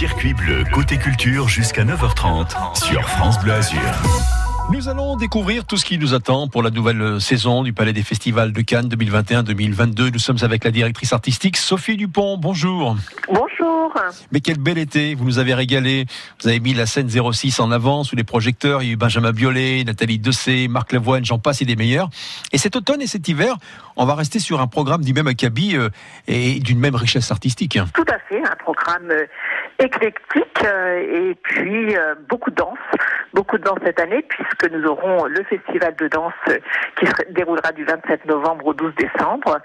Circuit bleu côté culture jusqu'à 9h30 sur France Bleu Azur. Nous allons découvrir tout ce qui nous attend pour la nouvelle saison du Palais des Festivals de Cannes 2021-2022. Nous sommes avec la directrice artistique Sophie Dupont. Bonjour. Bonjour. Mais quel bel été, vous nous avez régalé. Vous avez mis la scène 06 en avant sous les projecteurs. Il y a eu Benjamin Biolay, Nathalie Dessé, Marc Lavoine, j'en passe et des meilleurs. Et cet automne et cet hiver, on va rester sur un programme du même acabit euh, et d'une même richesse artistique. Tout à fait, un programme euh, éclectique euh, et puis beaucoup de danse. Beaucoup de danse cette année puisque nous aurons le festival de danse qui se déroulera du 27 novembre au 12 décembre.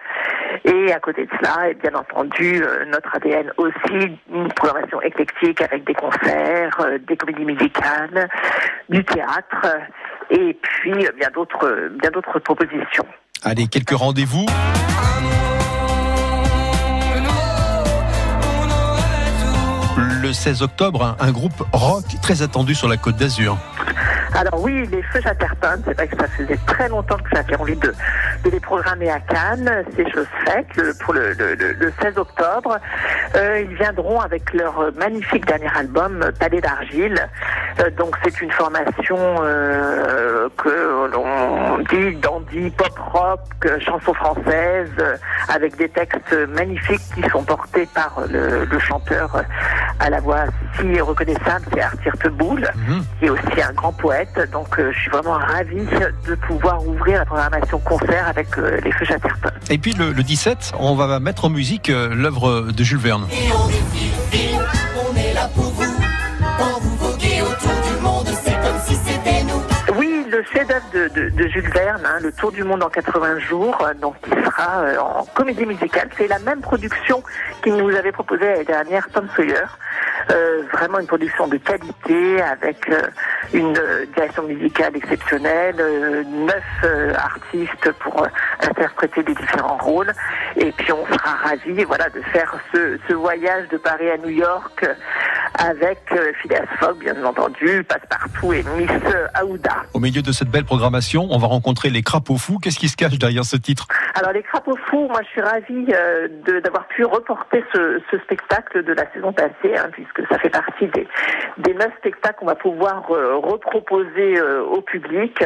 Et à côté de cela, et bien entendu, notre ADN aussi, une programmation éclectique avec des concerts, des comédies musicales, du théâtre et puis bien d'autres propositions. Allez, quelques rendez-vous. Le 16 octobre, un groupe rock très attendu sur la côte d'Azur. Alors oui, les Feux Chatterton, c'est vrai que ça faisait très longtemps que j'avais envie de, les programmer à Cannes. C'est chose faite pour le, 16 octobre. Euh, ils viendront avec leur magnifique dernier album, Palais d'argile. Euh, donc c'est une formation euh, que l'on dit dandy, pop rock, chanson française, avec des textes magnifiques qui sont portés par le, chanteur à la voix si reconnaissable, c'est Arthur Teboul, mhm. qui est aussi un grand poète. Donc je suis vraiment ravie de pouvoir ouvrir la programmation concert avec les Feux Chatterton. Et puis le, 17, on va mettre en musique l'œuvre de Jules Verne. Et on on est là pour vous. Chef-d'œuvre de, Jules Verne, hein, Le Tour du monde en 80 jours, euh, donc qui sera euh, en comédie musicale. C'est la même production qu'il nous avait proposée l'année dernière, Tom Sawyer. Euh, vraiment une production de qualité avec une direction musicale exceptionnelle, neuf artistes pour interpréter les différents rôles. Et puis on sera ravis voilà, de faire ce voyage de Paris à New York avec euh, Phileas Fogg, bien entendu, Passepartout et Miss Aouda. Au milieu de cette belle programmation, on va rencontrer les crapauds fous. Qu'est-ce qui se cache derrière ce titre? Alors les crapauds fous, moi je suis ravie euh, d'avoir pu reporter ce, ce, spectacle de la saison passée, hein, puisque ça fait partie des, des neuf spectacles qu'on va pouvoir euh, reproposer euh, au public.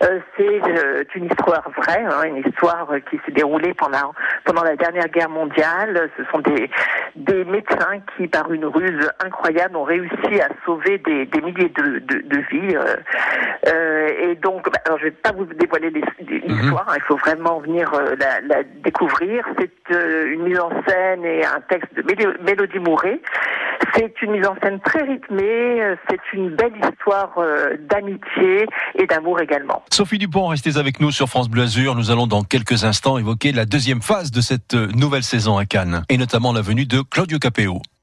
C'est une histoire vraie, hein, une histoire qui s'est déroulée pendant pendant la dernière guerre mondiale. Ce sont des des médecins qui, par une ruse incroyable, ont réussi à sauver des, des milliers de, de, de vies. Euh, euh, et donc, bah, alors, je vais pas vous dévoiler mhm. l'histoire, hein, il faut vraiment venir euh, la, la, découvrir. C'est euh, une mise en scène et un texte de Mélodie Mouret. C'est une mise en scène très rythmée, euh, c'est une belle histoire d'amitié et d'amour également. Sophie Dupont, restez avec nous sur France Bleu Azur. Nous allons dans quelques instants évoquer la deuxième phase de cette nouvelle saison à Cannes, et notamment la venue de Claudio Capéo.